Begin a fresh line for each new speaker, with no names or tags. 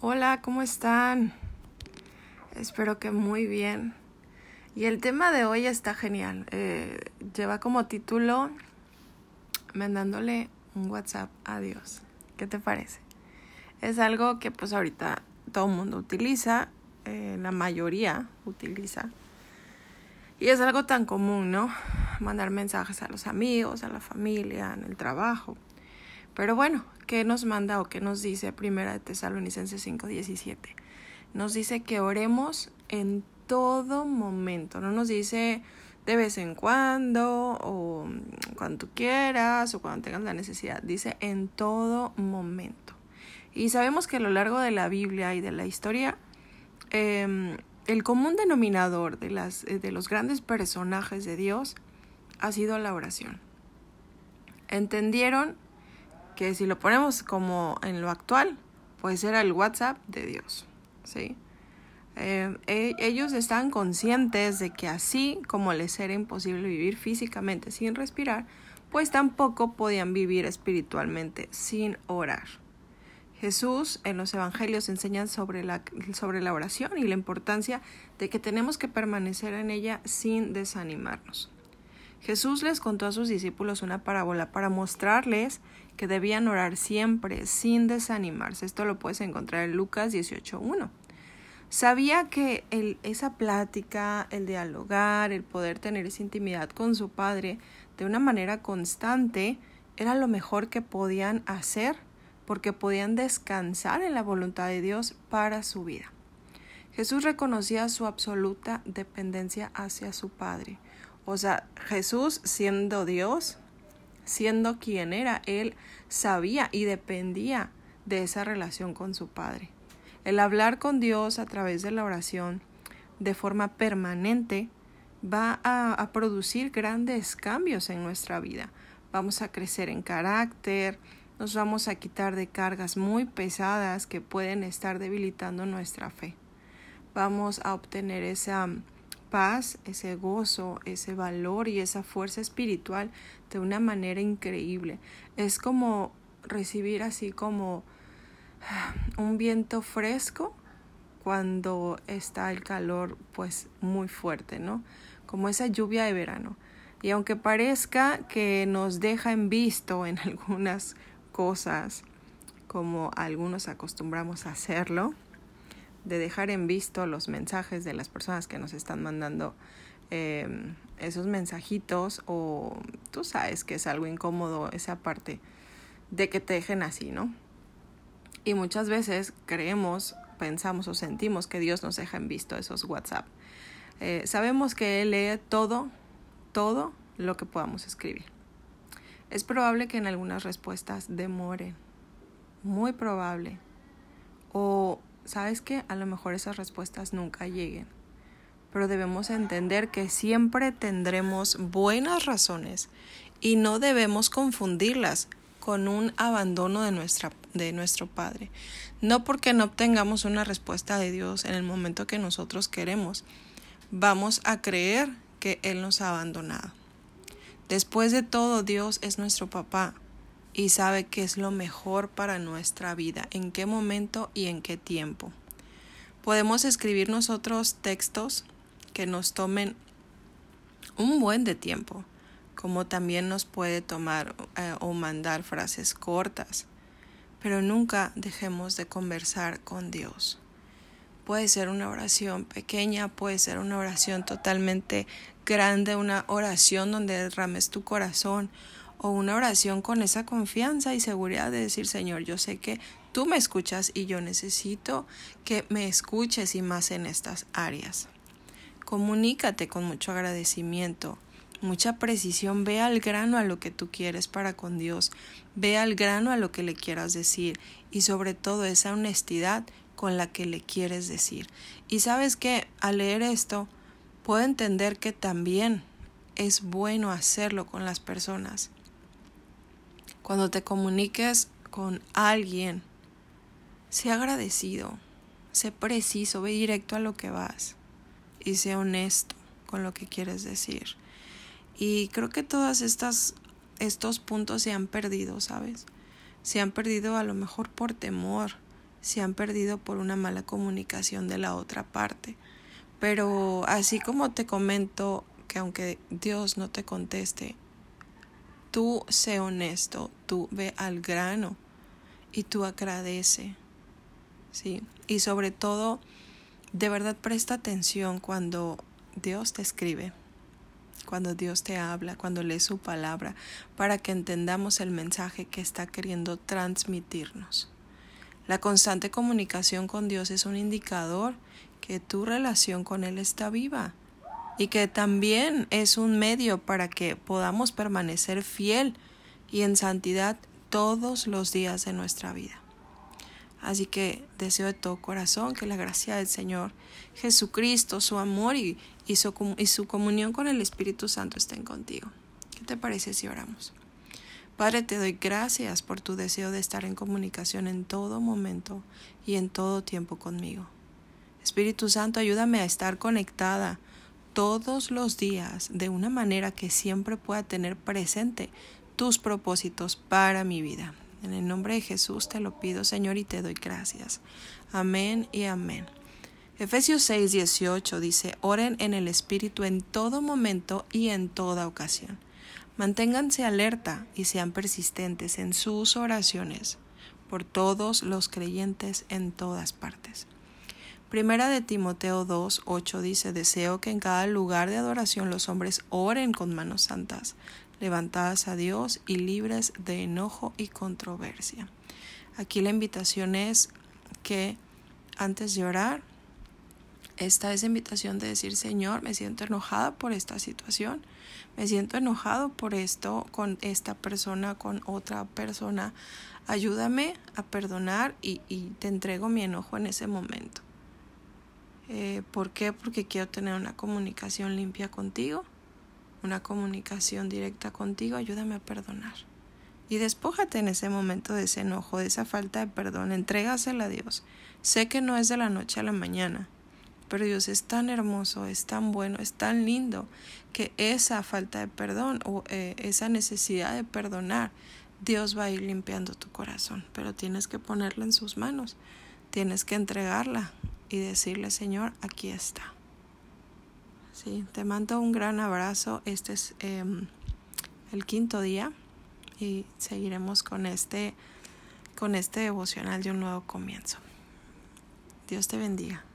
Hola, ¿cómo están? Espero que muy bien. Y el tema de hoy está genial. Eh, lleva como título mandándole un WhatsApp a Dios. ¿Qué te parece? Es algo que pues ahorita todo el mundo utiliza, eh, la mayoría utiliza. Y es algo tan común, ¿no? Mandar mensajes a los amigos, a la familia, en el trabajo. Pero bueno, ¿qué nos manda o qué nos dice Primera de Tesalonicenses 5:17? Nos dice que oremos en todo momento, no nos dice de vez en cuando o cuando tú quieras o cuando tengas la necesidad, dice en todo momento. Y sabemos que a lo largo de la Biblia y de la historia, em, el común denominador de, las, de los grandes personajes de Dios ha sido la oración. Entendieron que si lo ponemos como en lo actual, pues era el WhatsApp de Dios, ¿sí? Eh, e, ellos están conscientes de que así como les era imposible vivir físicamente sin respirar, pues tampoco podían vivir espiritualmente sin orar. Jesús en los evangelios enseña sobre la, sobre la oración y la importancia de que tenemos que permanecer en ella sin desanimarnos. Jesús les contó a sus discípulos una parábola para mostrarles que debían orar siempre sin desanimarse. Esto lo puedes encontrar en Lucas 18.1. Sabía que el, esa plática, el dialogar, el poder tener esa intimidad con su Padre de una manera constante era lo mejor que podían hacer porque podían descansar en la voluntad de Dios para su vida. Jesús reconocía su absoluta dependencia hacia su Padre. O sea, Jesús siendo Dios, siendo quien era, él sabía y dependía de esa relación con su Padre. El hablar con Dios a través de la oración de forma permanente va a, producir grandes cambios en nuestra vida. Vamos a crecer en carácter, nos vamos a quitar de cargas muy pesadas que pueden estar debilitando nuestra fe. Vamos a obtener esa paz, ese gozo, ese valor y esa fuerza espiritual de una manera increíble. Es como recibir así como ah, un viento fresco cuando está el calor pues muy fuerte, ¿no? Como esa lluvia de verano. Y aunque parezca que nos deja en visto en algunas cosas, como algunos acostumbramos a hacerlo, de dejar en visto los mensajes de las personas que nos están mandando em, esos mensajitos o tú sabes que es algo incómodo esa parte de que te dejen así, ¿no? Y muchas veces creemos, pensamos o sentimos que Dios nos deja en visto esos WhatsApp. Eh, sabemos que Él lee todo, todo lo que podamos escribir. Es probable que en algunas respuestas demoren, muy probable, o sabes que a lo mejor esas respuestas nunca lleguen, pero debemos entender que siempre tendremos buenas razones y no debemos confundirlas con un abandono de, nuestra, de nuestro Padre. No porque no obtengamos una respuesta de Dios en el momento que nosotros queremos, vamos a creer que Él nos ha abandonado. Después de todo, Dios es nuestro papá y sabe qué es lo mejor para nuestra vida, en qué momento y en qué tiempo. Podemos escribir nosotros textos que nos tomen un buen de tiempo, como también nos puede tomar eh, o mandar frases cortas, pero nunca dejemos de conversar con Dios. Puede ser una oración pequeña, puede ser una oración totalmente grande, una oración donde derrames tu corazón, o una oración con esa confianza y seguridad de decir, Señor, yo sé que tú me escuchas y yo necesito que me escuches y más en estas áreas. Comunícate con mucho agradecimiento, mucha precisión, ve al grano a lo que tú quieres para con Dios, ve al grano a lo que le quieras decir y sobre todo esa honestidad con la que le quieres decir. Y sabes que al leer esto, puedo entender que también es bueno hacerlo con las personas. Cuando te comuniques con alguien, sé agradecido, sé preciso, ve directo a lo que vas y sé honesto con lo que quieres decir. Y creo que todos estos puntos se han perdido, ¿sabes? Se han perdido a lo mejor por temor, se han perdido por una mala comunicación de la otra parte. Pero así como te comento que aunque Dios no te conteste, tú sé honesto, tú ve al grano y tú agradece. ¿Sí? Y sobre todo, de verdad presta atención cuando Dios te escribe, cuando Dios te habla, cuando lees su palabra, para que entendamos el mensaje que está queriendo transmitirnos. La constante comunicación con Dios es un indicador que tu relación con Él está viva y que también es un medio para que podamos permanecer fiel y en santidad todos los días de nuestra vida. Así que deseo de todo corazón que la gracia del Señor Jesucristo, su amor y, su, y su comunión con el Espíritu Santo estén contigo. ¿Qué te parece si oramos? Padre, te doy gracias por tu deseo de estar en comunicación en todo momento y en todo tiempo conmigo. Espíritu Santo, ayúdame a estar conectada todos los días de una manera que siempre pueda tener presente tus propósitos para mi vida. En el nombre de Jesús te lo pido, Señor, y te doy gracias. Amén y amén. Efesios 6, 18 dice, oren en el Espíritu en todo momento y en toda ocasión Manténganse alerta y sean persistentes en sus oraciones por todos los creyentes en todas partes. Primera de Timoteo 2, 8 dice, deseo que en cada lugar de adoración los hombres oren con manos santas, levantadas a Dios y libres de enojo y controversia. Aquí la invitación es que antes de orar, esta es invitación de decir, Señor, me siento enojada por esta situación, me siento enojado por esto con esta persona, con otra persona. Ayúdame a perdonar y, te entrego mi enojo en ese momento. Eh, ¿Por qué? Porque quiero tener una comunicación limpia contigo, una comunicación directa contigo. Ayúdame a perdonar. Y despójate en ese momento de ese enojo, de esa falta de perdón. Entrégasela a Dios. Sé que no es de la noche a la mañana pero Dios es tan hermoso, es tan bueno, es tan lindo que esa falta de perdón o eh, esa necesidad de perdonar, Dios va a ir limpiando tu corazón, pero tienes que ponerla en sus manos, tienes que entregarla y decirle, Señor, aquí está. Sí, te mando un gran abrazo. Este es em, el quinto día y seguiremos con este, con este devocional de un nuevo comienzo. Dios te bendiga.